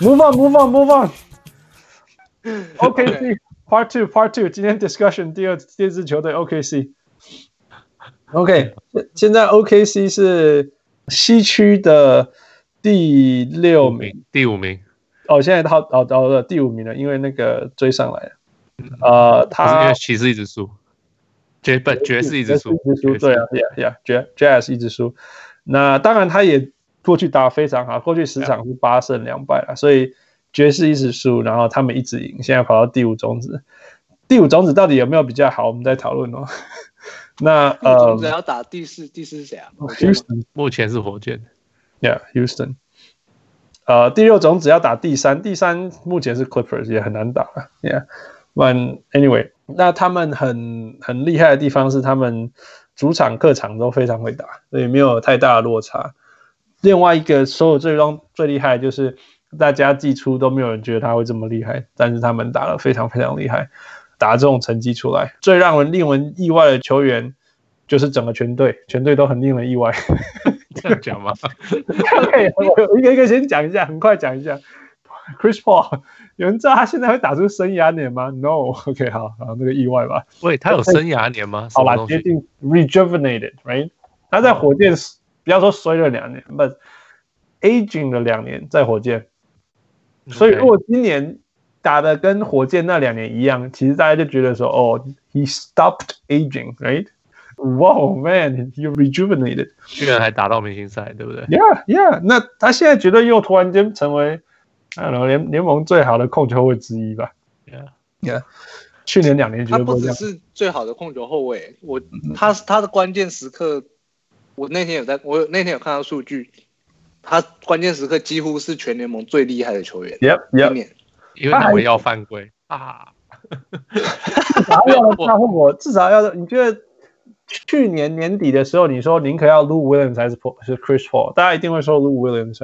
Move on, move on, move on. OKC Part Two, Part Two。今天 discussion 第二第二支球队 OKC。OK，现在 OKC 是西区的第六名，第五名。哦，现在他哦到了第五名了，因为那个追上来了。呃，他因为骑士一直输，爵不爵士一直输，一直输。对啊，Yeah Yeah，Jazz 一直输。那当然，他也过去打非常好，过去十场是八胜两败了，所以爵士一直输，然后他们一直赢，现在跑到第五种子。第五种子到底有没有比较好？我们再讨论哦。那呃，只要打第四，第四是谁啊？Houston，目前是火箭。Yeah，Houston。呃，第六种子要打第三，第三目前是 Clippers，也很难打。Yeah，But anyway，那他们很很厉害的地方是他们。主场、客场都非常会打，所以没有太大的落差。另外一个，所有最终最厉害就是大家季初都没有人觉得他会这么厉害，但是他们打得非常非常厉害，打这种成绩出来。最让人令人意外的球员就是整个全队，全队都很令人意外。这样讲吗？OK，我一个一个先讲一下，很快讲一下。Chris Paul。有人知道他现在会打出生涯年吗？No，OK，、okay, 好，好，那个意外吧。喂，他有生涯年吗？好吧，接近 rejuvenated，right？他在火箭，不要说衰了两年，but aging 了两年在火箭。所以如果今年打的跟火箭那两年一样，其实大家就觉得说，哦，he stopped aging，right？Wow man, you rejuvenated，居然还打到明星赛，对不对？Yeah，Yeah，那他现在觉得又突然间成为。联联盟最好的控球后卫之一吧。Yeah, yeah. 去年两年绝对不他不只是最好的控球后卫，我他他的关键时刻，我那天有在，我那天有看到数据，他关键时刻几乎是全联盟最厉害的球员。Yep, yep. 因为我要犯规啊。至少要大后至少要你觉得去年年底的时候，你说宁可要 Lou Williams 还是是 Chris Paul，大家一定会说 Lou Williams。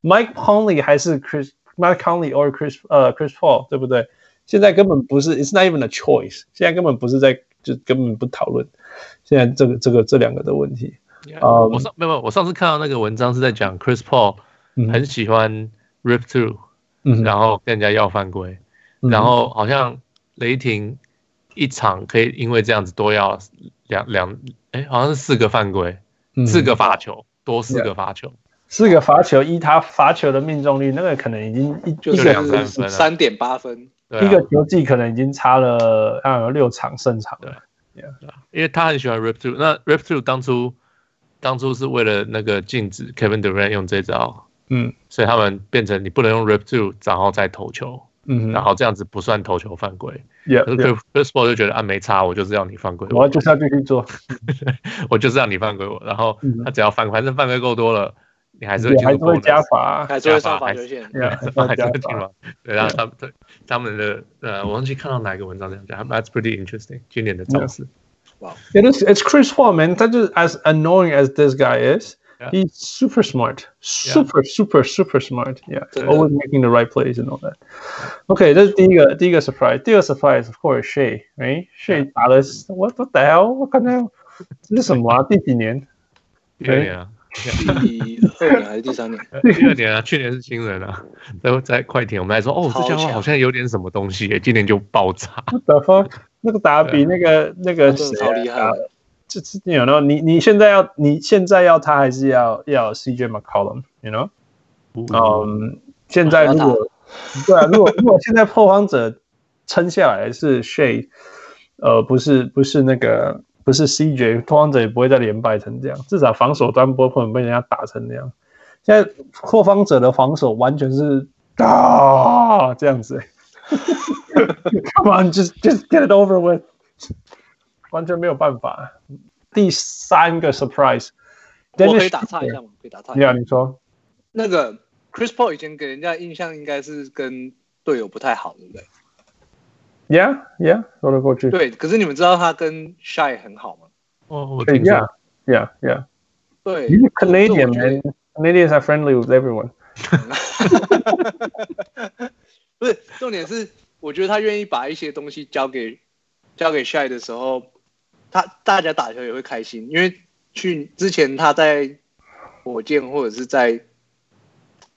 Mike Conley 还是 Chris。Mike Conley or Chris 呃、uh, Chris Paul 对不对？现在根本不是，It's not even a choice。现在根本不是在，就根本不讨论。现在这个这个这两个的问题。Yeah, um, 我上没有，我上次看到那个文章是在讲 Chris Paul 很喜欢 rip through，、嗯、然后跟人家要犯规，嗯、然后好像雷霆一场可以因为这样子多要两两，哎，好像是四个犯规，嗯、四个罚球，多四个罚球。Yeah. 四个罚球，依他罚球的命中率，那个可能已经一就两三分，三点八分，一个球季可能已经差了啊有六场胜场了。对，因为他很喜欢 rip through，那 rip through 当初当初是为了那个禁止 Kevin Durant 用这招，嗯，所以他们变成你不能用 rip through，然后再投球，嗯，然后这样子不算投球犯规。Chris Paul 就觉得啊没差，我就是要你犯规，我就是要继续做，我就是要你犯规我，然后他只要犯，反正犯规够多了。你还是会还是会加罚，还是会上罚球线，还是会进嘛？对，然后他们对他们的呃，我忘记看到哪一个文章这样讲，That's pretty interesting。今年的造势，哇，It is it's Chris Paul man，他就是 as annoying as this guy is，he's super smart，super super super smart，yeah，always making the right plays and all that。OK，这是第一个第一个 surprise，第二 surprise，of course Shai，right？Shai 打的是 what the hell？我看到这是什么啊？第几年？对啊。第二年还是第三年？第二年啊，去年是新人啊。在在快艇，我们还说哦，这家伙好像有点什么东西，今年就爆炸。得分 那个打比那个那个谁超厉害？这这你有没有？你你现在要你现在要他还是要要 CJ McCollum？You know？嗯，现在如果对啊，如果如果现在破荒者撑下来是 Shay，呃，不是不是那个。不是 CJ，破荒者也不会再连败成这样，至少防守端不会被人家打成那样。现在破荒者的防守完全是啊这样子 ，Come on，just just get it over with，完全没有办法。第三个 surprise，我可以打岔一下吗？可以打岔一下。你说，那个 Chris Paul 以前给人家印象应该是跟队友不太好，对不对？Yeah, yeah，说得过去。对，可是你们知道他跟 Shai 很好吗？哦，我听说。Yeah, yeah。对。He's Canadian man. Canadians are friendly with everyone. 不是，重点是，我觉得他愿意把一些东西交给交给 Shai 的时候，他大家打球也会开心，因为去之前他在火箭或者是在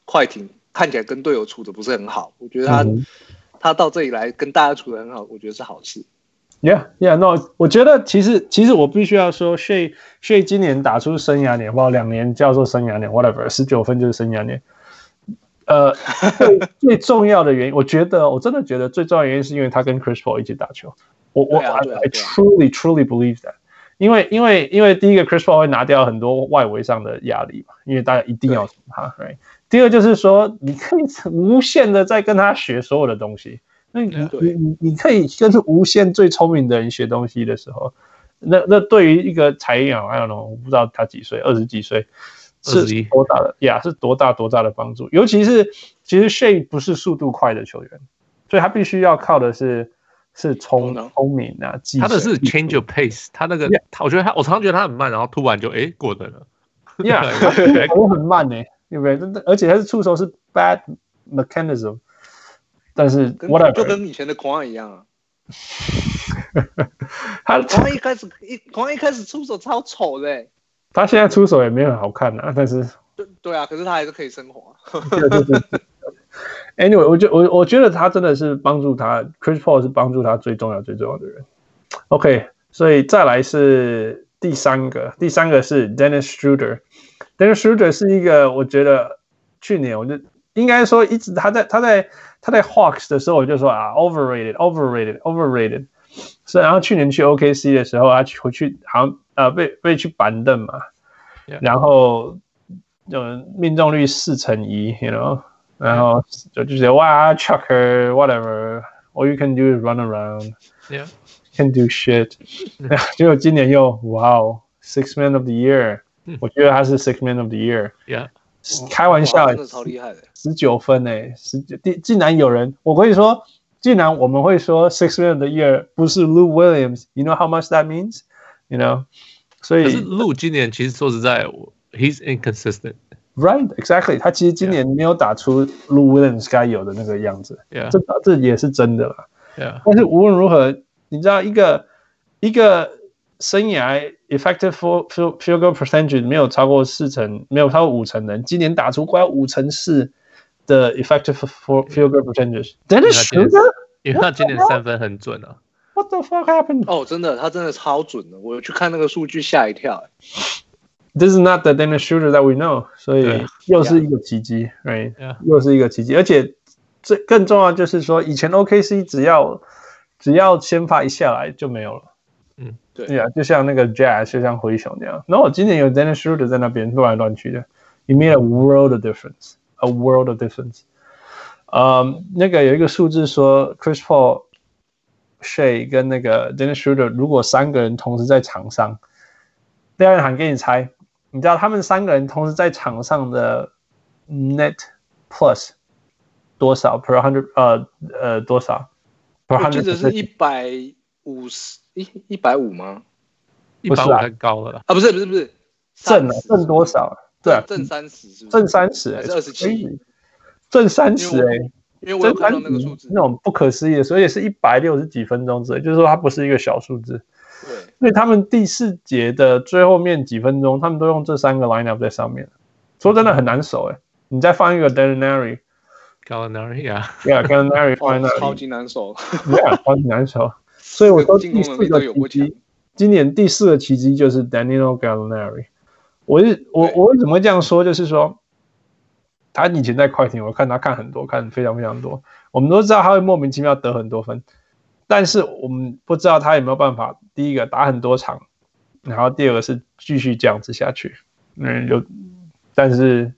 快艇。看起来跟队友处的不是很好。我觉得他、嗯、他到这里来跟大家处的很好，我觉得是好事。Yeah, yeah, no，我觉得其实其实我必须要说，Shay Shay 今年打出生涯年，包两年叫做生涯年，whatever，十九分就是生涯年。呃，最最重要的原因，我觉得我真的觉得最重要的原因是因为他跟 Chris Paul 一起打球。我我、啊啊、I, I truly truly believe that，因为因为因为第一个 Chris Paul 会拿掉很多外围上的压力嘛，因为大家一定要从他。Right? 第二就是说，你可以无限的在跟他学所有的东西。那你你你你可以跟无限最聪明的人学东西的时候，那那对于一个才养，I don't know，我不知道他几岁，二十几岁，是多大的呀？是多大多大的帮助？尤其是其实 Shai 不是速度快的球员，所以他必须要靠的是是聪聪明啊，他的是 change your pace，他那个，yeah. 我觉得他，我常常觉得他很慢，然后突然就哎过得了，Yeah，我很慢呢、欸，对不对？而且他是出手是 bad mechanism。但是，whatever，就跟以前的狂一样啊。他 狂一开始一狂一开始出手超丑的、欸。他现在出手也没有很好看啊，但是。对对啊，可是他还是可以生活。对对对。Anyway，我觉我我觉得他真的是帮助他，Chris Paul 是帮助他最重要最重要的人。OK，所以再来是第三个，第三个是 Dennis Schroeder。Dennis Schroeder 是一个，我觉得去年我就应该说一直他在他在。他在 Hawks 的时候，我就说啊，overrated，overrated，overrated。是，然后去年去 OKC 的时候，他回去好像呃被被去板凳嘛，yeah. 然后就命中率四成一，you know，然后就就觉得哇，Chucker whatever，all you can do is run around，yeah，can do shit。结果今年又哇哦，Six Man of the Year，我觉得他是 Six Man of the Year，yeah。开玩笑，真的超厉害的，十九分诶、欸，十九，竟然有人，我跟你说，竟然我们会说 Six Man of the Year 不是 Lou Williams，you know how much that means，you know，所以可是 Lou 今年其实说实在，he's inconsistent，right，exactly，他其实今年没有打出 Lou Williams 该有的那个样子，yeah. 这这也是真的啦，yeah. 但是无论如何，你知道一个一个。生涯 effective field field goal percentage 没有超过四成，没有超过五成的人，今年打出快五成四的 effective field goal percentage。真的是的，因为他今年三分很准啊。 What the fuck happened？哦，真的，他真的超准的，我去看那个数据吓一跳。This is not the Dennis Schroeder that we know，所以又是一个奇迹，right？又是一个奇迹，而且最更重要就是说，以前 OKC 只要只要先发一下来就没有了。对啊，就像那个 Jazz，就像灰熊那样。然后我今年有 Dennis Schroeder 在那边乱来乱去的，It made a world of difference，a world of difference。嗯，那个有一个数字说，Chris Paul、 Shai 跟那个 Dennis Schroeder 如果三个人同时在场上，第二人喊给你猜，你知道他们三个人同时在场上的 Net Plus 多少 per hundred？呃呃多少？Per hundred 我记得是一百五十。一一百五吗？一百五太高了啊！不是不是不是，正了正多少？对啊，挣三十是不是？挣三十还是二十七？正三十哎，因为我有看到那个数字，那种不可思议的，所以是一百六十几分钟之类，就是说它不是一个小数字。对，所以他们第四节的最后面几分钟，他们都用这三个 lineup 在上面。说真的很难守哎，你再放一个 Gallinari，Gallinari 啊，Yeah，Gallinari 放在那里，超级难守，Yeah，超级难守。所以我说第四个奇迹，今年第四个奇迹就是 Danilo Gallinari。我是我我为什么会这样说？就是说，他以前在快艇，我看他看很多，看非常非常多。我们都知道他会莫名其妙得很多分，但是我们不知道他有没有办法。第一个打很多场，然后第二个是继续这样子下去。嗯，有，但是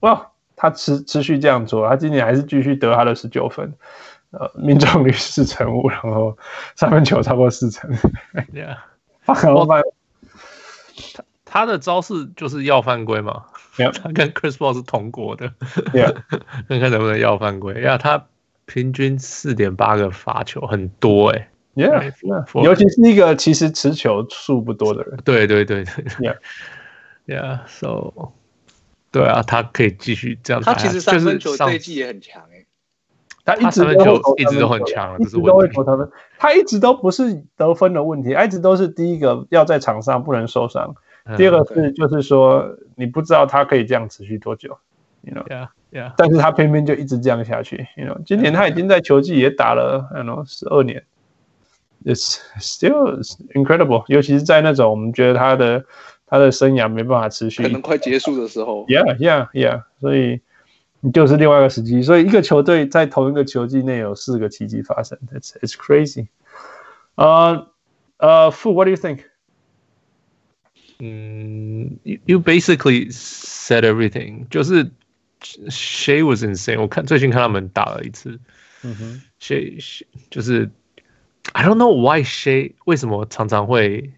哇，他持持续这样做，他今年还是继续得他的十九分。呃，命中率四成五，然后三分球超过四成。Yeah，他很慢。他他的招式就是要犯规嘛？Yeah，他跟 Chris Paul 是同国的。Yeah，看看能不能要犯规。呀，他平均四点八个罚球，很多哎、欸。Yeah，尤其是一个其实持球数不多的人。对对对对。Yeah，Yeah，So，对啊，他可以继续这样。他其实三分球这一季也很强哎、欸。他一直都一直都很强，一直都会投他们。他一直都不是得分的问题，他一直都是第一个要在场上不能受伤，第二个是就是说你不知道他可以这样持续多久。，you know，yeah yeah，但是他偏偏就一直这样下去，you know，今年他已经在球季也打了，you know，十二年，it's still incredible，尤其是在那种我们觉得他的他的生涯没办法持续，可能快结束的时候，yeah yeah yeah，所以你就是另外一个时机，所以一个球队在同一个球季内有四个奇迹发生，it's it's crazy，呃呃，Fu，what do you think？嗯，you you basically said everything，就是 Shai was insane。我看最近看他们打了一次，嗯哼，Shai 就是 I don't know why Shai 为什么常常会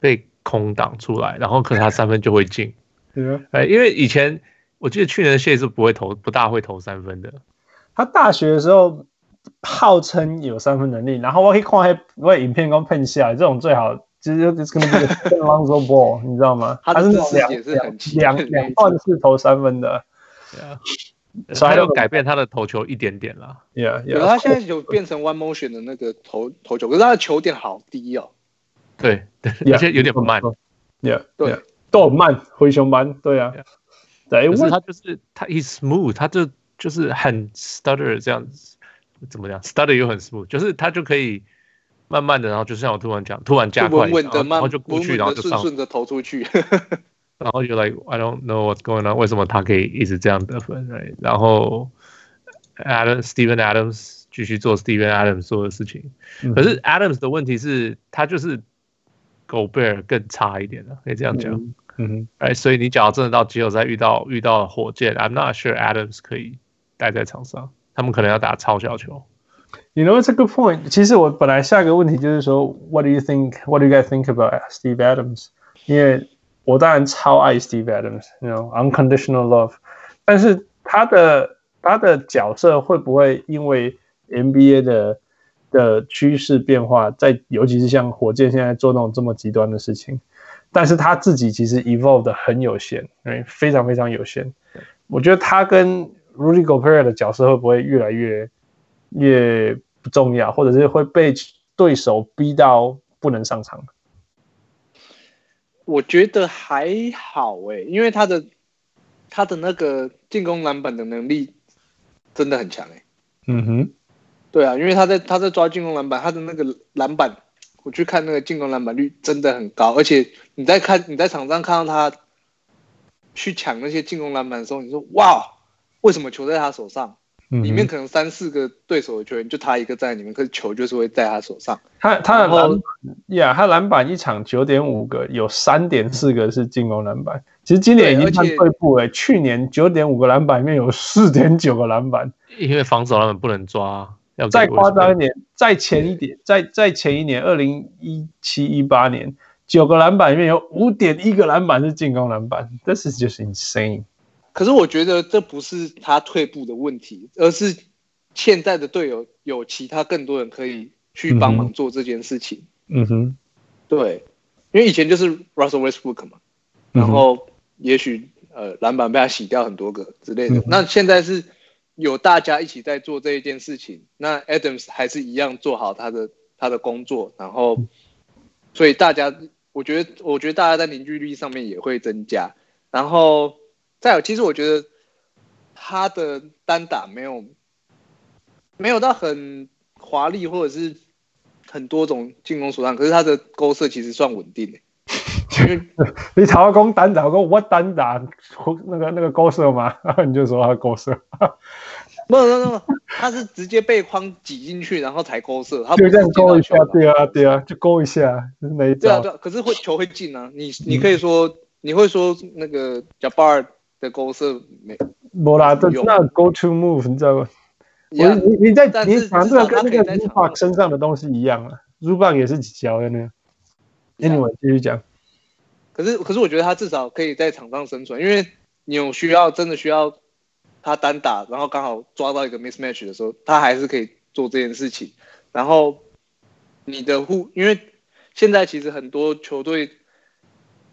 被空挡出来，然后可能他三分就会进，对啊，哎，因为以前我记得去年的 Shai 是不会投，不大会投三分的。他大学的时候号称有三分能力，然后我可以看还我影片刚喷下来，这种最好。其实就是跟那个 Lonzo Ball，你知道吗？他是两两两两段式投三分的，所以 他有改变他的投球一点点啦。Yeah，有他现在有变成 One Motion 的那个投投球，可是他的球点好低哦。对对，而且有点慢。Yeah，对，都慢，灰熊慢。对啊，对，可是他就是他一 smooth，他就就是很 stutter 这样子，怎么讲？stutter 又很 smooth，就是他就可以。慢慢的，然后就像我突然讲，突然加快，稳稳的，然后就过去，然后就上，顺顺的投出去，然后就 like I don't know what's going on，为什么他可以一直这样得分？Right? 然后 Adam Steven Adams 继续做 Steven Adams 做的事情，嗯、可是 Adams 的问题是，他就是 Gobert 更差一点的，可以这样讲。嗯哎，所以你假如真的到季后赛遇到遇到火箭，I'm not sure Adams 可以待在场上，他们可能要打超小球。You know, it's a good point. 其实我本来下一个问题就是说，What do you think? What do you guys think about Steve Adams? 因为我当然超爱 Steve Adams，you know, unconditional love。但是他的他的角色会不会因为 NBA 的的趋势变化，在尤其是像火箭现在做那种这么极端的事情，但是他自己其实 evolve 的很有限，非常非常有限。我觉得他跟 Rudy Gobert 的角色会不会越来越？越不重要，或者是会被对手逼到不能上场。我觉得还好诶、欸，因为他的他的那个进攻篮板的能力真的很强诶、欸。嗯哼，对啊，因为他在他在抓进攻篮板，他的那个篮板，我去看那个进攻篮板率真的很高，而且你在看你在场上看到他去抢那些进攻篮板的时候，你说哇，为什么球在他手上？里面可能三四个对手的球员，就他一个在里面，可是球就是会在他手上。他他的篮呀，他篮板一场九点五个，有三点四个是进攻篮板。其实今年已经算退步了。去年九点五个篮板里面有四点九个篮板，因为防守篮板不能抓。要再夸张一点，再前一点，再再前一年，二零一七一八年，九个篮板里面有五点一个篮板是进攻篮板。This is just insane. 可是我觉得这不是他退步的问题，而是现在的队友有其他更多人可以去帮忙做这件事情。嗯哼，对，因为以前就是 Russell Westbrook 嘛，然后也许呃篮板被他洗掉很多个之类的。嗯、那现在是有大家一起在做这一件事情，那 Adams 还是一样做好他的他的工作，然后所以大家我觉得我觉得大家在凝聚力上面也会增加，然后。再有，其实我觉得他的单打没有没有到很华丽，或者是很多种进攻手段，可是他的勾射其实算稳定的。你曹公单打，我我单打那个那个勾射吗？然后你就说他勾射，没有没有，他是直接被框挤进去，然后才勾射，他就这样勾一下，对啊对啊，就勾一下，就是没对啊对啊，可是会球会进啊，你你可以说、嗯、你会说那个 Jabbar 的勾是没，没啦，这那 go to move，你知道吗？你你你在你讲这个跟那个 Zubac 身上的东西一样啊，Zubac 也是几脚的呢。Anyway，继续讲。可是可是我觉得他至少可以在场上生存，因为你有需要真的需要他单打，然后刚好抓到一个 mismatch 的时候，他还是可以做这件事情。然后你的护，因为现在其实很多球队。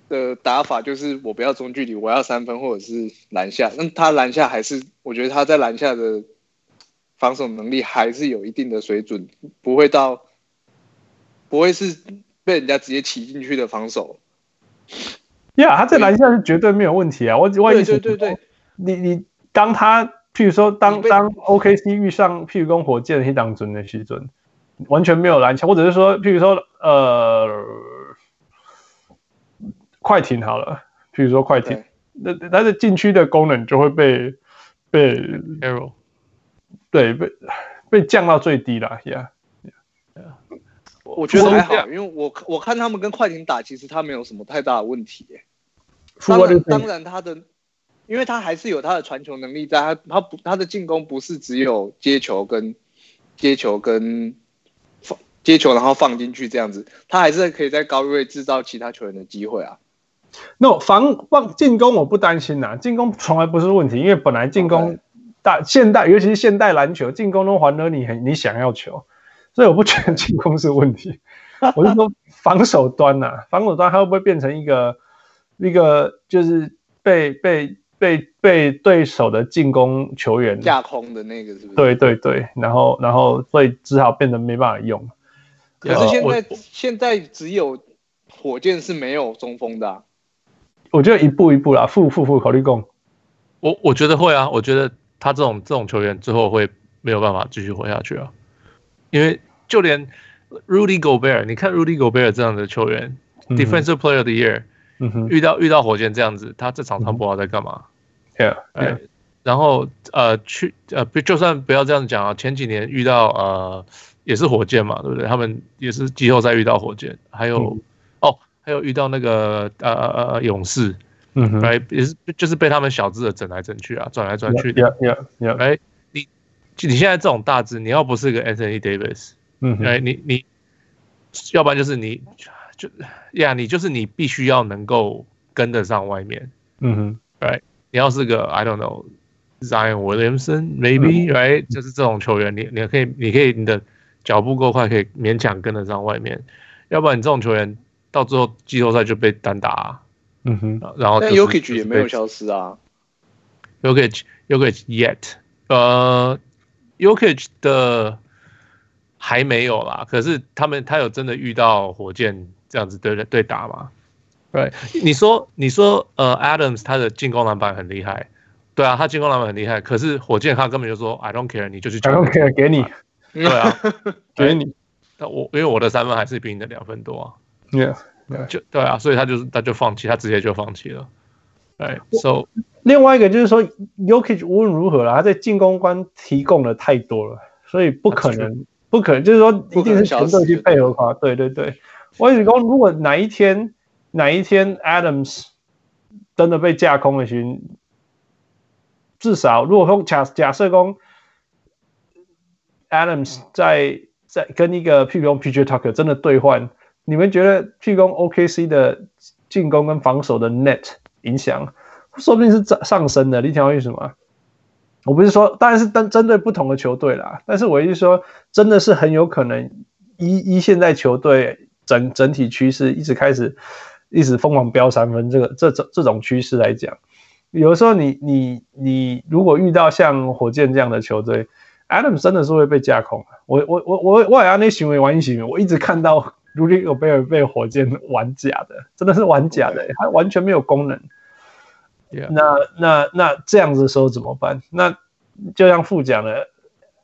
的打法就是我不要中距离，我要三分或者是篮下。那他篮下还是，我觉得他在篮下的防守能力还是有一定的水准，不会到不会是被人家直接骑进去的防守。呀，yeah, 他在篮下是绝对没有问题啊！我我对对对对，你你当他，譬如说当当 OKC 遇上譬如跟火箭的一档准的时准，完全没有篮球，或者是说譬如说呃快艇好了，比如说快艇，那它的禁区的功能就会被被 arrow，对，被被降到最低了，Yeah。我觉得还好，因为我我看他们跟快艇打，其实他没有什么太大的问题。当然，当然他的，因为他还是有他的传球能力在，他他不他的进攻不是只有接球跟接球跟放接球然后放进去这样子，他还是可以在高位制造其他球员的机会啊。那防放进攻我不担心呐，进攻从来不是问题，因为本来进攻大现代尤其是现代篮球进攻都还得你很你想要球。所以我不觉得进攻是问题，我是说防守端呐、啊，防守端它会不会变成一个一个就是被被被被对手的进攻球员架空的那个是不是？对对对，然后然后所以只好变得没办法用。可是现在现在只有火箭是没有中锋的、啊，我觉得一步一步啦，复复复考虑攻。我我觉得会啊，我觉得他这种这种球员最后会没有办法继续活下去啊，因为。就连 Rudy Gobert，你看 Rudy Gobert 这样的球员、嗯、，Defensive Player of the Year，、嗯、遇到遇到火箭这样子，他这场场不知道在干嘛。Yeah，, yeah. 然后呃，去呃，就算不要这样讲啊，前几年遇到呃，也是火箭嘛，对不对？他们也是季后赛遇到火箭，还有、还有遇到那个呃呃呃勇士，嗯哼，哎，也是就是被他们小只的整来整去啊，转来转去的。Yeah, yeah, yeah. 哎，你你现在这种大只，你要不是个 Anthony Davis。嗯，哎，你你，要不然就是你，就呀，你就是你必须要能够跟得上外面。嗯哼，right，你要是个 I don't know，Zion Williamson，maybe，right，、嗯、就是这种球员，你你可以你可以你的脚步够快，可以勉强跟得上外面。要不然你这种球员到最后季后赛就被单打、啊。嗯哼，然后、就是、但 Yokic 也没有消失啊。Yokic Yokic yet，呃，Yokic 的。还没有啦，可是他们他有真的遇到火箭这样子对对打吗？对，你说你说呃，Adams 他的进攻篮板很厉害，对啊，他进攻篮板很厉害，可是火箭他根本就说 I don't care，你就去，I don't care，给你，对啊，给你，那我因为我的三分还是比你的两分多啊，Yeah，就对啊，所以他就是他就放弃，他直接就放弃了，对，So 另外一个就是说，Jokic 无论如何啦，他在进攻端提供的太多了，所以不可能。不可能，就是说一定是全队去配合他。对对对，我跟你说，如果哪一天哪一天 Adams 真的被架空了，行，至少如果说假假设说 Adams 在在跟一个譬如说 PJ Tucker 真的兑换，你们觉得譬如说 OKC 的进攻跟防守的 net 影响，说不定是上上升的。你听为什么？我不是说，当然是针针对不同的球队啦。但是我意思说，真的是很有可能一一现在球队整整体趋势一直开始一直疯狂飙三分，这个这种这种趋势来讲，有的时候你你你如果遇到像火箭这样的球队，Adam 真的是会被架空。我我我我我也那行为玩一行为，我一直看到 Rudy Gobert 被火箭玩假的，真的是玩假的，他完全没有功能。Yeah. 那那那这样子的时候怎么办？那就像副讲的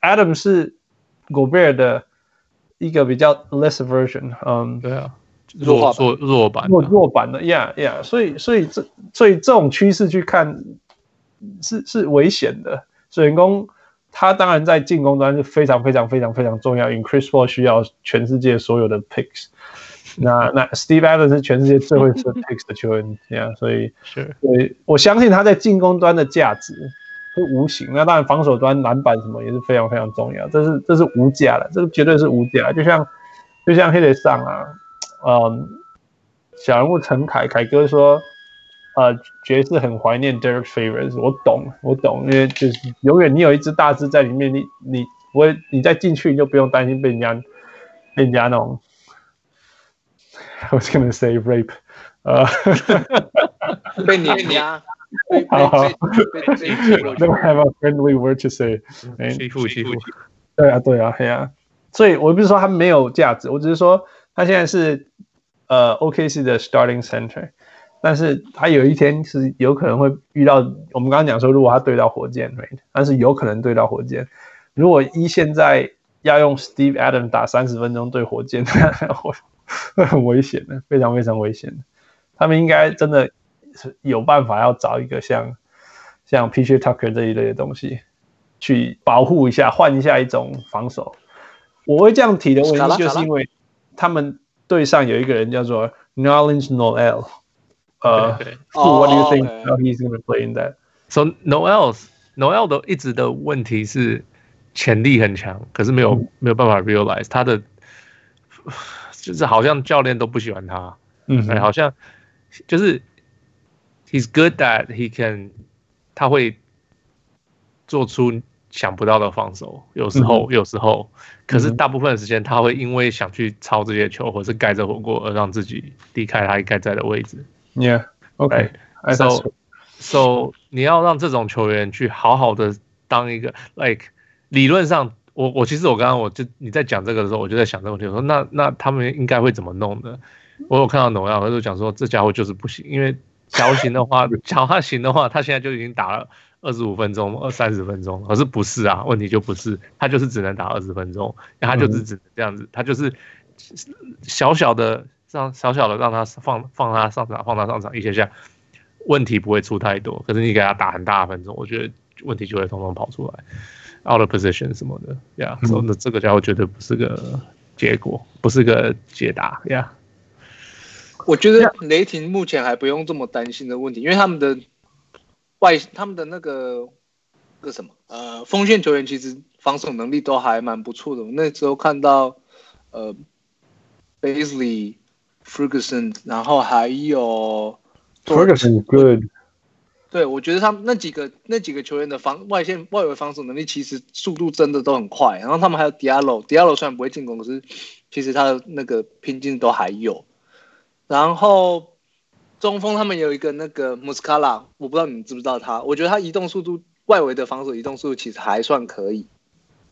，Adam 是 Gobert 的一个比较 less version，嗯，对啊，弱弱弱版弱弱版的，Yeah Yeah，所以所以这所以这种趋势去看是是危险的。所以员工他当然在进攻端是非常非常非常非常重要，因为 Chris Paul 需要全世界所有的 picks。那那 Steve Adams 是全世界最会吃 picks 的球员，这样，所以 是，所以我相信他在进攻端的价值是无形。那当然，防守端篮板什么也是非常非常重要，这是这是无价的，这个绝对是无价。就像就像黑雷上啊，嗯，小人物陈凯凯哥说，呃，爵士很怀念 Derek Favors，我懂，我懂，因为就是永远你有一只大只在里面，你你不会你再进去你就不用担心被人家被人家那种。I was gonna say rape，呃，被碾压，好好，Don't have a friendly word to say，欺负欺负，对啊对啊对啊，所以我不是说他没有价值，我只是说他现在是呃 OKC 的 starting center，但是他有一天是有可能会遇到。我们刚刚讲说，如果他对到火箭，right? 但是有可能对到火箭。如果一现在要用 Steve Adams 打三十分钟对火箭，会会很危险的，非常非常危险的。他们应该真的是有办法要找一个像像 PJ Tucker 这一类的东西去保护一下，换一下一种防守。我会这样提的问题，就是因为他们队上有一个人叫做 Nerlens Noel。呃，What do you think he's going to play in that? So Noel Noel 的一直的问题是潜力很强，可是没有、嗯、没有办法 realize 他的，就是好像教练都不喜欢他。嗯，好像就是 he's good that he can，他会做出。想不到的防守，有时候，有时候，可是大部分的时间，他会因为想去抄这些球，或是盖着火锅，而让自己离开他应该在的位置。Yeah，OK，So，So，、so, 你要让这种球员去好好的当一个，like，理论上，我我其实我刚刚我就你在讲这个的时候，我就在想这个问题，我说那那他们应该会怎么弄的？我有看到农药，他就讲说这家伙就是不行，因为假如行的话，假如他行的话，他现在就已经打了。二十五分钟，二三十分钟，可是不是啊？问题就不是，他就是只能打二十分钟，他就是只能这样子，他就是小小的让小小的让他放放他上场，放他上场一些下，问题不会出太多。可是你给他打很大的分钟，我觉得问题就会通通跑出来，out of position 什么的呀。所以那这个家伙绝对不是个结果，不是个解答呀。我觉得雷霆目前还不用这么担心的问题，因为他们的。外他们的那个那个什么呃锋线球员其实防守能力都还蛮不错的。那时候看到呃 Bazley Ferguson，然后还有 Ferguson good。对，我觉得他们那几个那几个球员的防外线外围防守能力其实速度真的都很快。然后他们还有 Diallo，Diallo 虽然不会进攻，可是其实他的那个拼劲都还有。然后。中锋他们有一个那个 Muscala，我不知道你们知不知道他。我觉得他移动速度，外围的防守移动速度其实还算可以。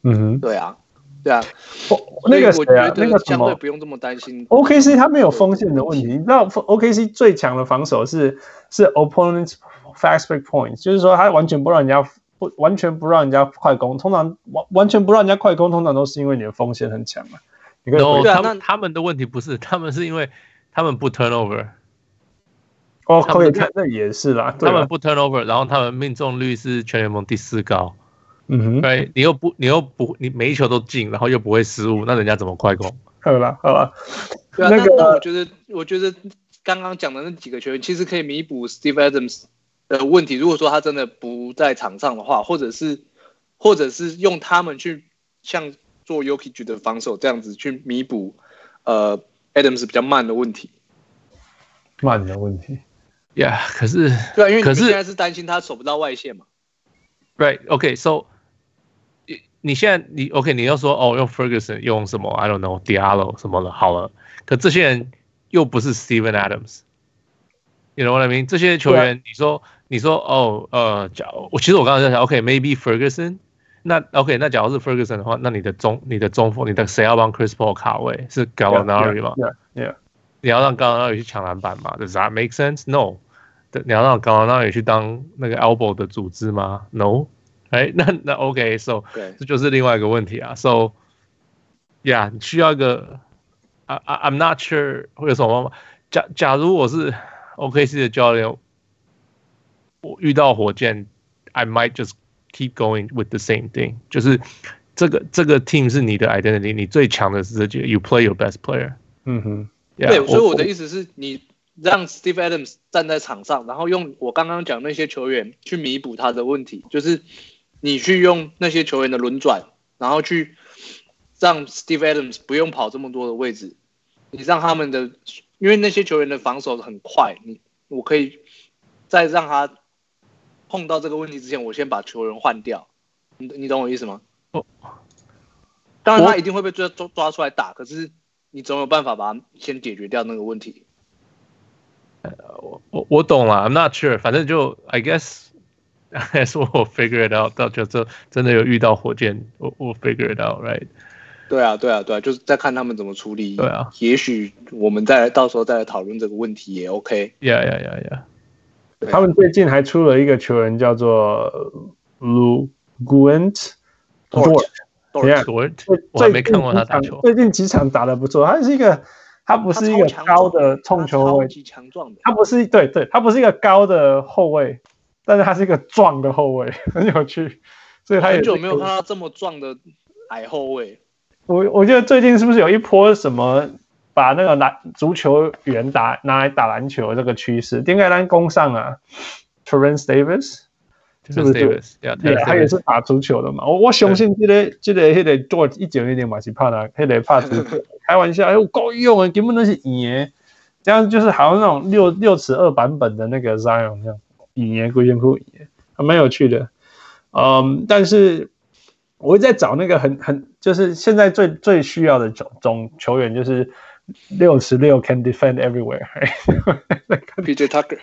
嗯哼，对啊，对啊。哦，那个谁啊？那个相对不用这么担心。OKC 他没有锋线的问题。你知道 OKC 最强的防守是是 opponents fast break points，就是说他完全不让人家不完全不让人家快攻。通常完完全不让人家快攻，通常都是因为你的锋线很强嘛。你 no，他们他们的问题不是，他们是因为他们不 turnover。哦，可以看，那也是啦。他们不 turnover，然后他们命中率是全联盟第四高。嗯哼，对，你又不，你又不，你每一球都进，然后又不会失误，那人家怎么快攻？好了，好了。对啊，那个，那我觉得，我觉得刚刚讲的那几个球员其实可以弥补 Steve Adams 的问题。如果说他真的不在场上的话，或者是，或者是用他们去像做 Jokic 的防守这样子去弥补，呃，Adams 比较慢的问题。慢的问题。呀、yeah，可是对啊，因为你现在是担心他守不到外线嘛。Right，OK，so，、okay, 你现在你 OK，你要说哦，用 Ferguson 用什么？I don't know，Diallo 什么的，好了。可这些人又不是 Steven Adams，you know what I mean？这些球员，你说你说哦，呃，假我其实我刚才在想，OK，maybe、okay, Ferguson，那 OK，那假如是 Ferguson 的话，那你的中你的中锋，你的谁要帮 Chris Paul 卡位？是 Gallinari 吗 yeah, yeah. 你要让刚刚那里去抢篮板吗？Does that make sense? No。你要让 Gallinari 去当那个 elbow 的组织吗？No。哎，那那 OK，so、okay, 这就是另外一个问题啊。So yeah，需要一个啊啊，I'm not sure 会有什么办法。假假如我是 OKC 的教练，我遇到火箭，I might just keep going with the same thing。就是这个这个 team 是你的 identity，你最强的是这几个，You play your best player。嗯哼。Yeah, 对，所以我的意思是你让 Steve Adams 站在场上，然后用我刚刚讲那些球员去弥补他的问题，就是 你去用那些球员的轮转，然后去让 Steve Adams 不用跑这么多的位置，你让他们的，因为那些球员的防守很快，你我可以在让他碰到这个问题之前，我先把球员换掉，你你懂我意思吗？哦，当然他一定会被抓抓抓出来打，可是。你总有办法把它先解决掉那个问题。呃，我我我懂了，I'm not sure，反正就 I guess，I guess 我 figure it out，到就这真的有遇到火箭，我我 figure it out，right？对啊，对啊，对啊，就是在看他们怎么处理。对啊，也许我们再来到时候再来讨论这个问题也 OK。Yeah, yeah, yeah, yeah. 他们最近还出了一个球员叫做 Lu Guent Dort。Dort，我还没看过他打球。最近几场打的不错，他是一个，他不是一个高的控球位，强壮的。他不是，对对，他不是一个高的后卫，但是他是一个壮的后卫，很有趣。所以他很久没有看到这么壮的矮后卫。我我觉得最近是不是有一波什么把那个篮足球员打拿来打篮球这个趋势？丁盖兰攻上啊，Terence Davis 是不是？Yeah, yeah, 他也是打足球的嘛。我我相信这个这个那个 Dort 一九一点嘛是怕他，那个怕足球。开玩笑，哎，我够用啊，根本那是赢。这样就是好像那种六六尺二版本的那个 Zion 这样赢，归根结底还蛮有趣的。嗯，但是。我会在找那个很很就是现在最最需要的种种球员，就是六十六 can defend everywhere。PJ Tucker，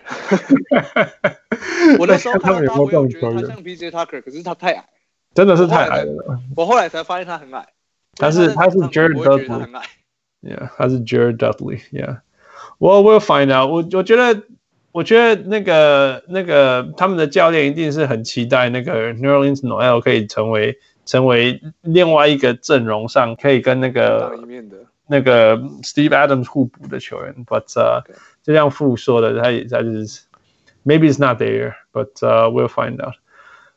我那时候看到他，我有觉得他像 PJ Tucker，可是他太矮，真的是太矮了。我后来才发现他很矮，他是他是 Jared Dudley，Yeah，他是 Jared Dudley，Yeah。我 will find out。我我觉得我觉得那个那个他们的教练一定是很期待那个 Nerlens Noel 可以成为。成为另外一个阵容上可以跟那个那个 Steve Adams 互补的球员，but、uh, 就像傅说的，他也他就是 maybe it's not there，but、uh, we'll find out。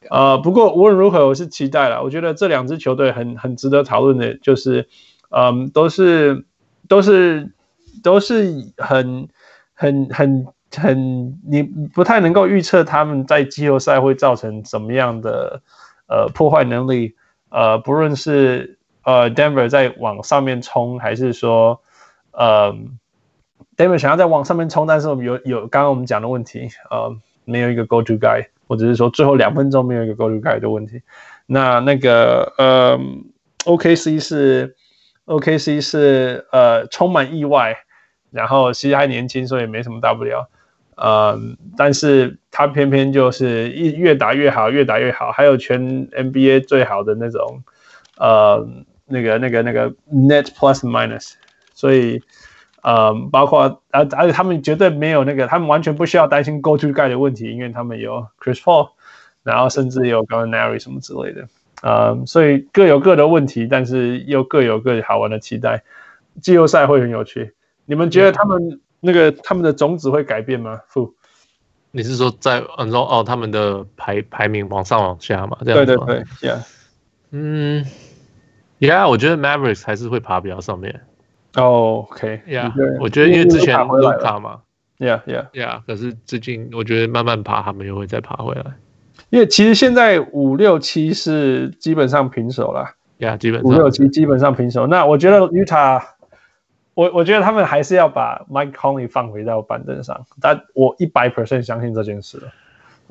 呃，不过无论如何，我是期待了。我觉得这两支球队很很值得讨论的，就是嗯，都是都是都是很很很很，你不太能够预测他们在季后赛会造成什么样的呃破坏能力。呃，不论是呃 Denver 在往上面冲，还是说呃 Denver 想要再往上面冲，但是我们有有刚刚我们讲的问题，呃，没有一个 go to guy，或者是说最后两分钟没有一个 go to guy 的问题。那那个呃 OKC 是 OKC 是呃充满意外，然后其实还年轻，所以没什么大不了。呃，但是他偏偏就是一越打越好，越打越好，还有全 NBA 最好的那种，呃，那个那个那个 Net Plus Minus，所以呃，包括而而且他们绝对没有那个，他们完全不需要担心 Go To Guy 的问题，因为他们有 Chris Paul，然后甚至有 Gallinari 什么之类的，呃，所以各有各的问题，但是又各有各的好玩的期待，季后赛会很有趣，你们觉得他们？嗯那个他们的种子会改变吗？不，你是说在嗯说哦，他们的排排名往上往下嘛？这样对对对，Yeah，嗯，Yeah，我觉得 Mavericks 还是会爬比较上面。哦，OK，Yeah，我觉得因为之前卢卡嘛，Yeah Yeah Yeah，可是最近我觉得慢慢爬，他们又会再爬回来。因为其实现在五六七是基本上平手了，Yeah，基本上五六七基本上平手。那我觉得 Utah。我我觉得他们还是要把 Mike Conley 放回到板凳上，但我一百 percent 相信这件事了。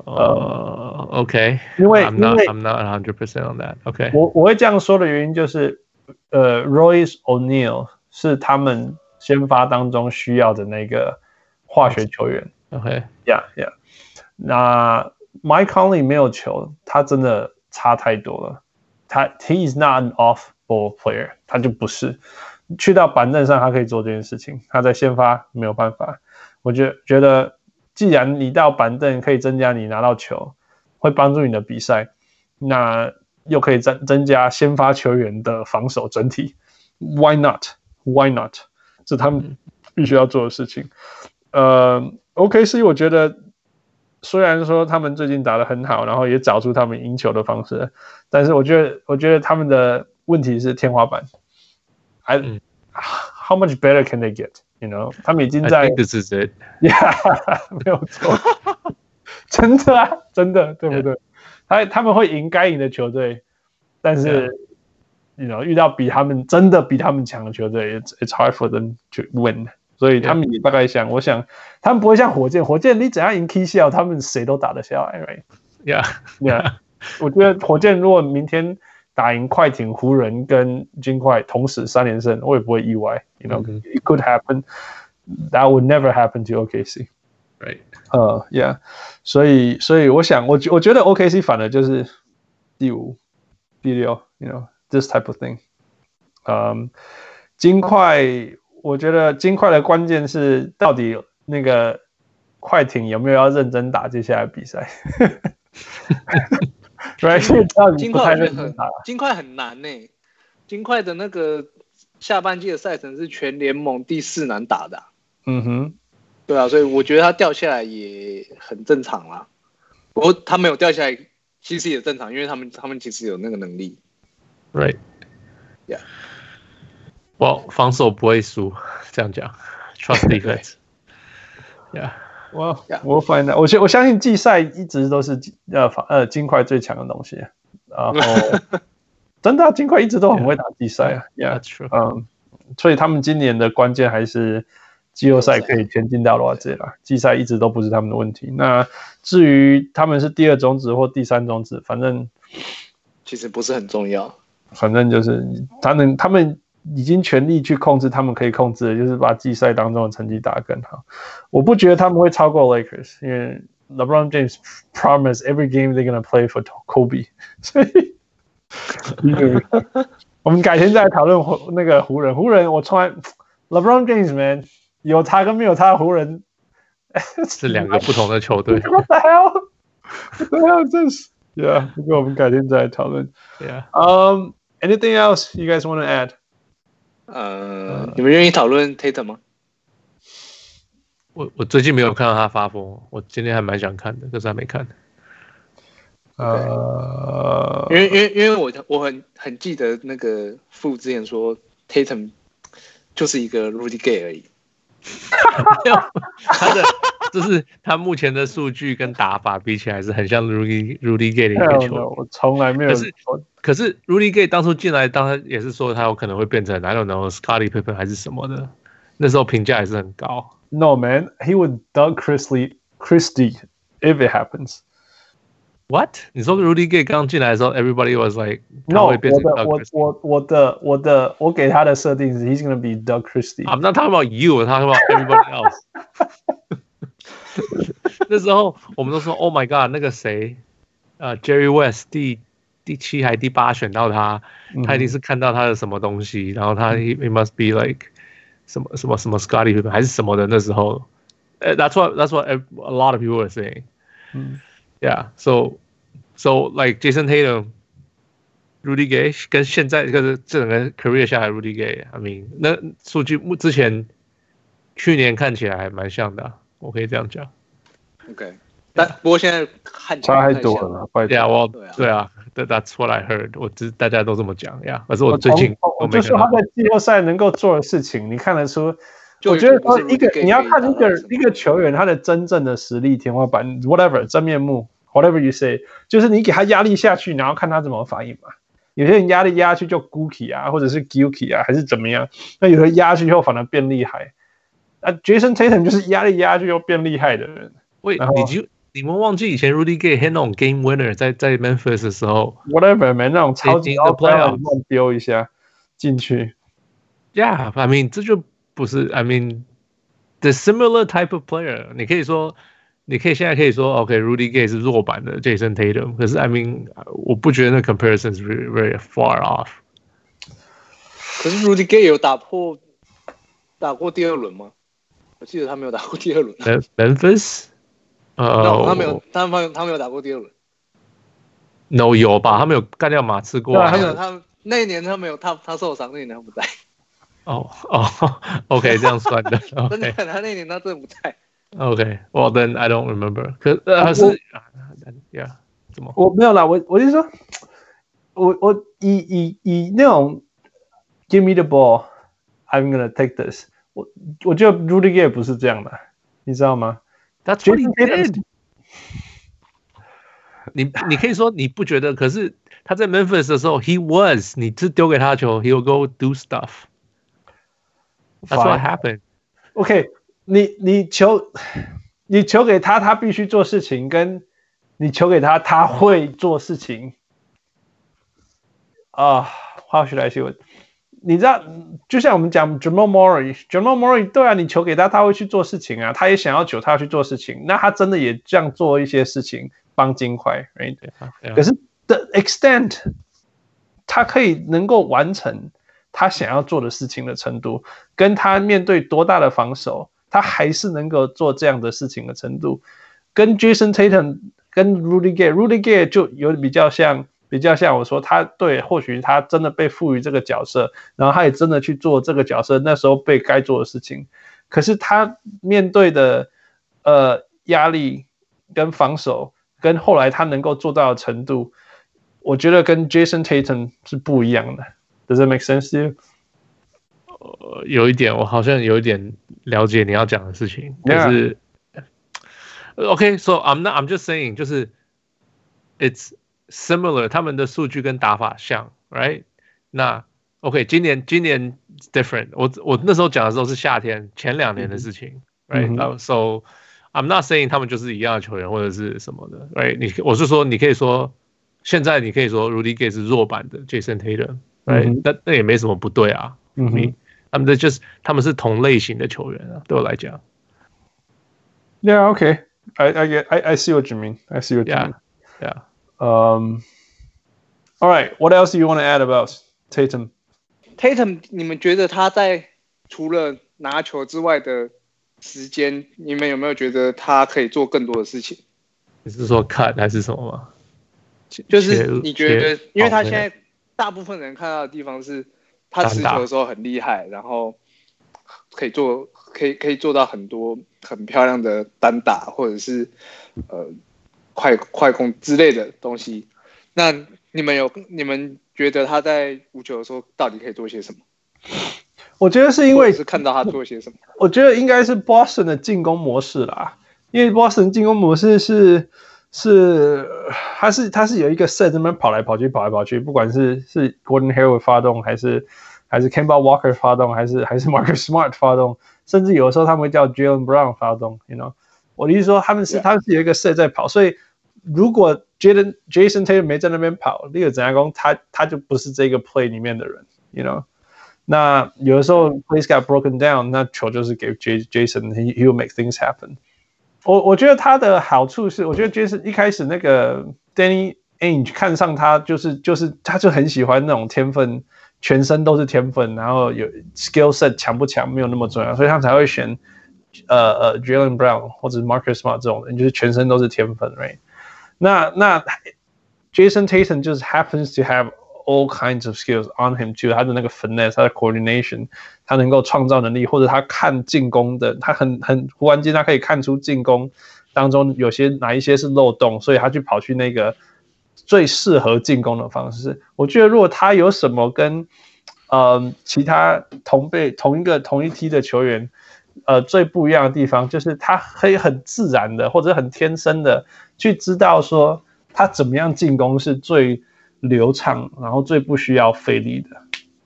呃、uh,，OK，因为 I'm not I'm not hundred percent on that。OK，我我会这样说的原因就是，呃，Royce O'Neal 是他们先发当中需要的那个化学球员。OK，Yeah Yeah，那 Mike Conley 没有球，他真的差太多了。他 He is not an off ball player，他就不是。去到板凳上，他可以做这件事情。他在先发没有办法。我觉觉得，既然你到板凳可以增加你拿到球，会帮助你的比赛，那又可以增增加先发球员的防守整体。Why not? Why not? 是他们必须要做的事情。呃，OKC，我觉得虽然说他们最近打得很好，然后也找出他们赢球的方式，但是我觉得，我觉得他们的问题是天花板。I, how much better can they get? You know，他们已经在。I think this is it. Yeah，没有错，真的啊，真的，对不对？他.他们会赢该赢的球队，但是 Yeah.，you know，遇到比他们真的比他们强的球队，it's it's hard for them to win。所以他们也大概想.我想他们不会像火箭，火箭你怎样赢 K 笑，他们谁都打得下来，right？Yeah，Yeah，我觉得火箭如果明天。打赢快艇、湖人跟金块同时三连胜，我也不会意外。You know, it could happen. That would never happen to OKC. Right? 呃、uh,，Yeah. 所以，所以我想，我我觉得 OKC 反而就是第五、第六。You know, this type of thing. 嗯，金块，我觉得金块的关键是到底那个快艇有没有要认真打接下来比赛？对，金块很金块很难呢、欸。金块的那个下半季的赛程是全联盟第四难打的、啊。嗯哼，对啊，所以我觉得他掉下来也很正常啦。不过他没有掉下来，其实也正常，因为他们他们其实有那个能力。Right，Yeah。我防守不会输，这样讲，Trust defense。Yeah，我我反正我相我相信季赛一直都是呃呃金块最强的东西。然后 真的、啊、金块一直都很会打季赛啊。True。嗯，所以他们今年的关键还是。季后赛可以前进到多少届了？季赛一直都不是他们的问题。那至于他们是第二种子或第三种子，反正其实不是很重要。反正就是他们他们已经全力去控制他们可以控制的，就是把季赛当中的成绩打更好。我不觉得他们会超过 Lakers，因为 LeBron James promise every game they're gonna play for Kobe。所以，我们改天再讨论湖那个湖人。湖人我从来 LeBron James man。有他跟没有他，湖人是两个不同的球队。What the hell? What the hell is this? Yeah，不过我们改天再讨论。Yeah. Um, anything else you guys want to add? 呃、uh,，你们愿意讨论 Tatum 吗？我我最近没有看到他发疯，我今天还蛮想看的，可是还没看。呃、uh,，因为因为因为我我很很记得那个傅之前说 Tatum 就是一个 Rudy Gay 而已。他的就是他目前的数据跟打法比起来是很像 Rudy Rudy Gay 的一个球员。我从来没有。可是可是 Rudy Gay 当初进来，当他也是说他有可能会变成 I don't know Scottie Pippen 还是什么的，那时候评价还是很高。No man, he would Doug Chrisley Christie if it happens. What？你说 Rudy Gay 刚进来的时候，everybody was like No，我的我我我的我的我给他的设定是 he's gonna be Doug Christie。I'm not talking about you，他 talking about everybody else。 那时候我们都说 Oh my God，那个谁，呃、uh,，Jerry West 第第七还第八选到他，他一定是看到他的什么东西，然后他 he, must be like 什么什么什么 Pippen 还是什么的那时候。Uh, that's what that's what a lot of people were saying。嗯。Yeah, so, so like Jason Tatum, Rudy Gay 跟现在这个整个 career 下来，Rudy Gay，I mean，那数据目之前去年看起来还蛮像的，我可以这样讲。OK，但不过现在看差太多了。对啊，我对啊，That's what I heard，我知大家都这么讲呀。可是我最近我就说他在季后赛能够做的事情，你看得出。我觉得说一个你要看一个一个球员他的真正的实力天花板，whatever 真面目，whatever you say，就是你给他压力下去，然后看他怎么反应嘛。有些人压力压下去就 gooky 啊，或者是 guilty 啊，还是怎么样？那有的压下去以后反而变厉害。啊，Jason Tatum 就是压力压下去又变厉害的人。喂，你就你们忘记以前 Rudy Gay 那种 game winner 在在 Memphis 的时候，whatever man 那种超级高 player 乱丢一下进去。Yeah，I mean 这就。不是，I mean the similar type of player。你可以说，你可以现在可以说，OK，Rudy Gay 是弱版的 Jason Tatum。可是，I mean，我不觉得那 comparison 是 very very far off。可是 Rudy Gay 有打破打过第二轮吗？我记得他没有打过第二轮。Memphis？呃，他没有，他没有，他没有打过第二轮。No，有吧？他没有干掉马刺过。他没有，他那一年他没有，他他受伤那一年他不在。哦哦，OK，这样算的。真的，他那年他真的不在。OK，Well then I don't remember。可呃是，Yeah，怎么？我没有啦，我我就说，我我以以以那种 Give me the ball，I'm gonna take this。我我觉得 Rudy Gay 不是这样的，你知道吗？That's what he did。你你可以说你不觉得，可是他在 Memphis 的时候，He was，你只丢给他球，He will go do stuff。That's what happened. OK，你你求你求给他，他必须做事情，跟你求给他，他会做事情。啊、uh,，How should I say it？你知道，就像我们讲 Jamal Murray，Jamal Murray，对啊，你球给他，他会去做事情啊，他也想要求他要去做事情，那他真的也这样做一些事情，帮金块 yeah. 可是 the extent，他可以能够完成。他想要做的事情的程度，跟他面对多大的防守，他还是能够做这样的事情的程度，跟 Jason Tatum 跟 Rudy Gay，Rudy Gay 就有比较像，比较像我说他对，或许他真的被赋予这个角色，然后他也真的去做这个角色那时候被该做的事情，可是他面对的呃压力跟防守，跟后来他能够做到的程度，我觉得跟 Jason Tatum 是不一样的。Does that make sense to you？呃，有一点，我好像有一点了解你要讲的事情，就.是 OK，so、okay, I'm not I'm just saying，就是 it's similar，他们的数据跟打法像，right？那 OK，今年今年 different，我我那时候讲的时候是夏天前两年的事情，right？So、mm hmm. I'm not saying 他们就是一样的球员或者是什么的，right？你我是说你可以说现在你可以说 Rudy Gay 是弱版的 Jason Tatum，right？、Mm hmm. 那那也没什么不对啊，嗯、mm hmm. 他们的就是他们是同类型的球员啊，对我来讲。Yeah, okay. I I get I I see what you mean. I see what you mean. Yeah. Um. All right. What else do you want to add about Tatum? Tatum，你们觉得他在除了拿球之外的时间，你们有没有觉得他可以做更多的事情？你是说 cut 还是什么吗？就是你觉得，因为他现在大部分人看到的地方是，他持球的时候很厉害，然后可以做，可以可以做到很多很漂亮的单打，或者是呃快快攻之类的东西。那你们有你们觉得他在无球的时候到底可以做些什么？我觉得是因为是看到他做些什么。我觉得应该是 Boston 的进攻模式啦，因为 Boston 进攻模式是是他是他是有一个 set 这边跑来跑去跑来跑去，不管是是 Gordon Hayward 发动还是还是 Kemba Walker 发动，还是还是 Marcus Smart 发动，甚至有的时候他们会叫 Jaylen Brown 发动，you know，我的意思说他们是.他们是有一个 set 在跑，所以如果 Jaden Jason Tatum 没在那边跑，那个怎样攻，他他就不是这个 play 里面的人，you know。那有的时候 plays got broken down，那球就是给 J Jason，he he will make things happen。我我觉得他的好处是，我觉得 Jason 一开始那个 Danny Ainge 看上他，就是就是他就很喜欢那种天分，全身都是天分，然后有 skill set 强不强没有那么重要，所以他才会选呃呃 Jalen Brown 或者 Marcus Smart 这种人，就是全身都是天分，right？那那 Jason Tatum 就是 happens to have All kinds of skills on him too，他的那个 finesse，他的 coordination，他能够创造能力，或者他看进攻的，他很很忽然间他可以看出进攻当中有些哪一些是漏洞，所以他去跑去那个最适合进攻的方式。我觉得如果他有什么跟呃其他同辈同一个同一梯的球员，呃最不一样的地方，就是他可以很自然的或者很天生的去知道说他怎么样进攻是最。流畅，然后最不需要费力的，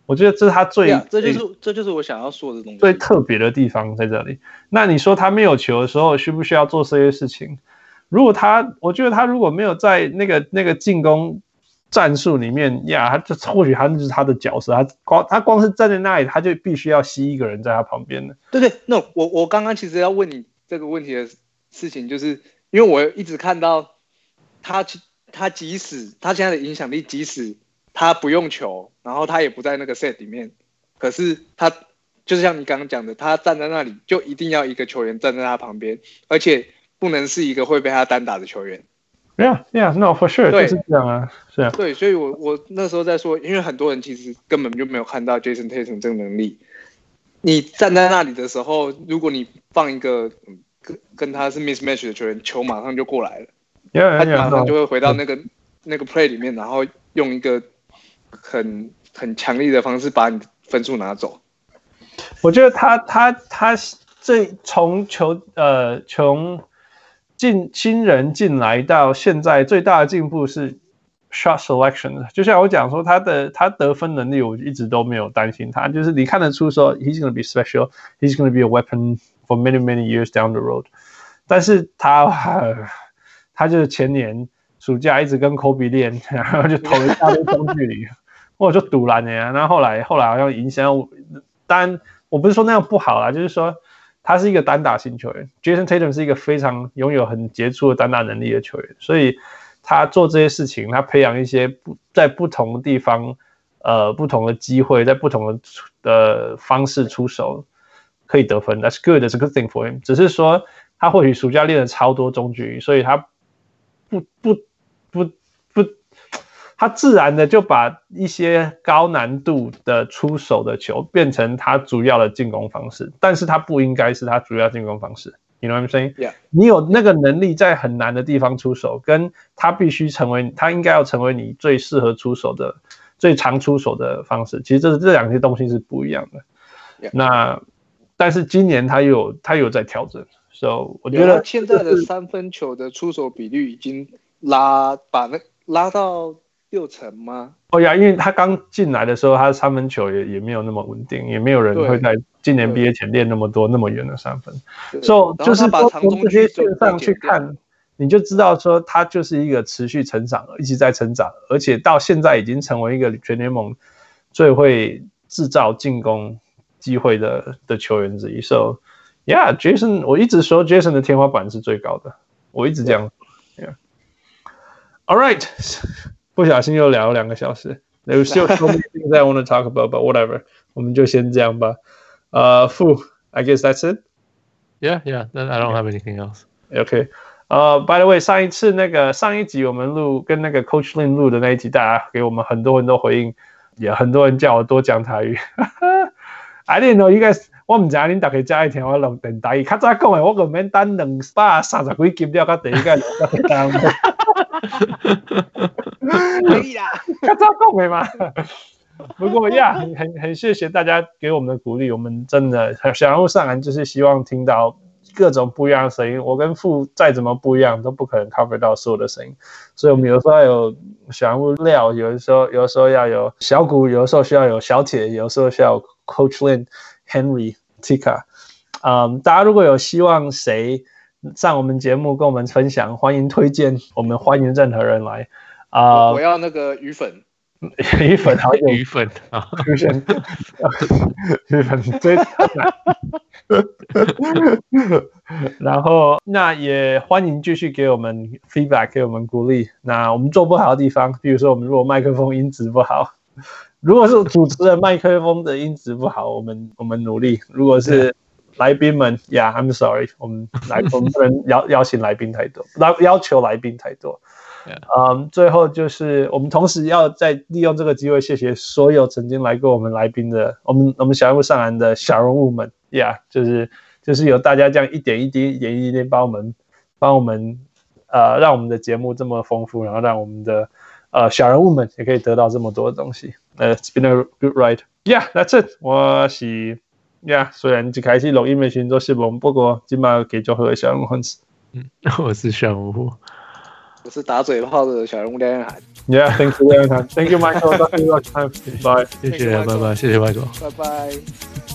我觉得这是他最，yeah, 这就是这就是我想要说的东西，最特别的地方在这里。那你说他没有球的时候，需不需要做这些事情？如果他，我觉得他如果没有在那个那个进攻战术里面呀，他就或许他就是他的角色，他光他光是站在那里，他就必须要吸一个人在他旁边的。对对，那我我刚刚其实要问你这个问题的事情，就是因为我一直看到他。他即使他现在的影响力，即使他不用球，然后他也不在那个 set 里面，可是他就是像你刚刚讲的，他站在那里就一定要一个球员站在他旁边，而且不能是一个会被他单打的球员。Yeah, yeah, no, for sure，对，是这样啊，是啊。对，所以我我那时候在说，因为很多人其实根本就没有看到 Jason Tatum 这个能力。你站在那里的时候，如果你放一个跟跟他是 mismatch 的球员，球马上就过来了。Yeah, yeah, 他马上就会回到那个 yeah. 那个 play 里面，然后用一个很很强力的方式把你分数拿走。我觉得他他他这从球呃从进新人进来到现在最大的进步是 shot selection。就像我讲说，他的他得分能力我一直都没有担心他，就是你看得出说 he's gonna be special, he's gonna be a weapon for many many years down the road。但是他。他就是前年暑假一直跟 Kobe 练，然后就投了一大堆中距离，我就赌了呀。然后后来后来好像影响，当然我不是说那样不好啦，就是说他是一个单打型球员，Jason Tatum 是一个非常拥有很杰出的单打能力的球员，所以他做这些事情，他培养一些不在不同的地方，呃不同的机会，在不同的的方式出手可以得分。That's good, that's a good thing for him。只是说他或许暑假练了超多中距，所以他不不不，他自然的就把一些高难度的出手的球变成他主要的进攻方式，但是他不应该是他主要进攻方式。You know what I'm saying? 你有那个能力在很难的地方出手，跟他必须成为他应该要成为你最适合出手的、最常出手的方式。其实这是这两些东西是不一样的。那但是今年他有他有在调整，所、so, 以我觉得现在的三分球的出手比率已经拉把那拉到。六成吗？哦呀，因为他刚进来的时候，他的三分球也也没有那么稳定，也没有人会在今年毕业前练那么多那么远的三分。所以就是从这些线上去看，你就知道说他就是一个持续成长，一直在成长，而且到现在已经成为一个全联盟最会制造进攻机会的的球员之一。So yeah，Jason，我一直说 Jason 的天花板是最高的，我一直这样。Yeah. All right. 不小心又聊了两个小时，There's still so many things I want to talk about, but whatever，我们就先这样吧。呃、uh,，Fu，I guess that's it. Yeah, yeah. Then I don't have anything else. Okay. 呃、uh,，By the way，上一次那个上一集我们录跟那个 Coach Lin 录的那一集，大家给我们很多很多回应，也很多人叫我多讲台语。I didn't know you guys，我唔知恁大家加一天我录电台语，较早讲诶我个免等两百三十几集了，到第一个录单。可以啦，较早讲的嘛。不过呀，很很很谢谢大家给我们的鼓励，我们真的小人物上篮就是希望听到各种不一样的声音。我跟傅再怎么不一样，都不可能 cover 到所有的声音，所以我们有时候要有小人物料，有的时候有的时候要有小鼓，有的时候需要有小铁，有的时候需要。Coach Lin、Henry、Tika，嗯，大家如果有希望谁上我们节目跟我们分享，欢迎推荐，我们欢迎任何人来。啊、呃，我要那个鱼粉，鱼粉好有鱼粉啊，鱼粉，鱼粉最难。然后那也欢迎继续给我们 feedback，给我们鼓励。那我们做不好的地方，比如说我们如果麦克风音质不好。如果是主持人麦克风的音质不好，我们我们努力。如果是来宾们，Yeah，I'm sorry，我们来我们不能邀邀请来宾太多，要要求来宾太多。嗯、um,，最后就是我们同时要再利用这个机会，谢谢所有曾经来过我们来宾的，我们我们小人物上篮的小人物们，Yeah，就是就是有大家这样一点一滴、一点一滴帮我们帮我们呃，让我们的节目这么丰富，然后让我们的。呃，小人物们也可以得到这么多的东西。呃，It's been a good ride. Yeah, that's it. 我是 Yeah，虽然一开始录音的时候都是懵，不过今晚给做好小人物粉丝。嗯，我是小人物，我是打嘴炮的小人物梁彦涵。Yeah, thank you, 梁彦涵。Thank you, Michael. Thank you, Michael. Bye. 谢谢，拜拜。谢谢 Michael。拜拜。